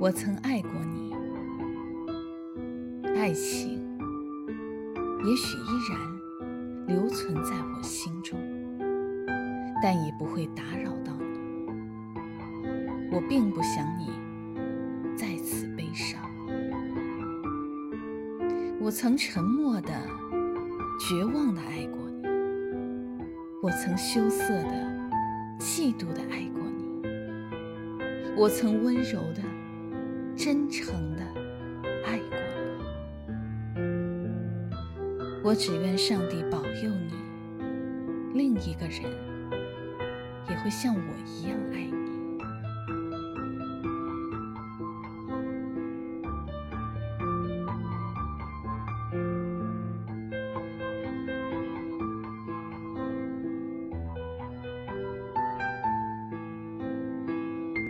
我曾爱过你，爱情也许依然留存在我心中，但已不会打扰到你。我并不想你再次悲伤。我曾沉默的、绝望的爱过你，我曾羞涩的、嫉妒的爱过你，我曾温柔的。真诚的爱过你，我只愿上帝保佑你，另一个人也会像我一样爱你。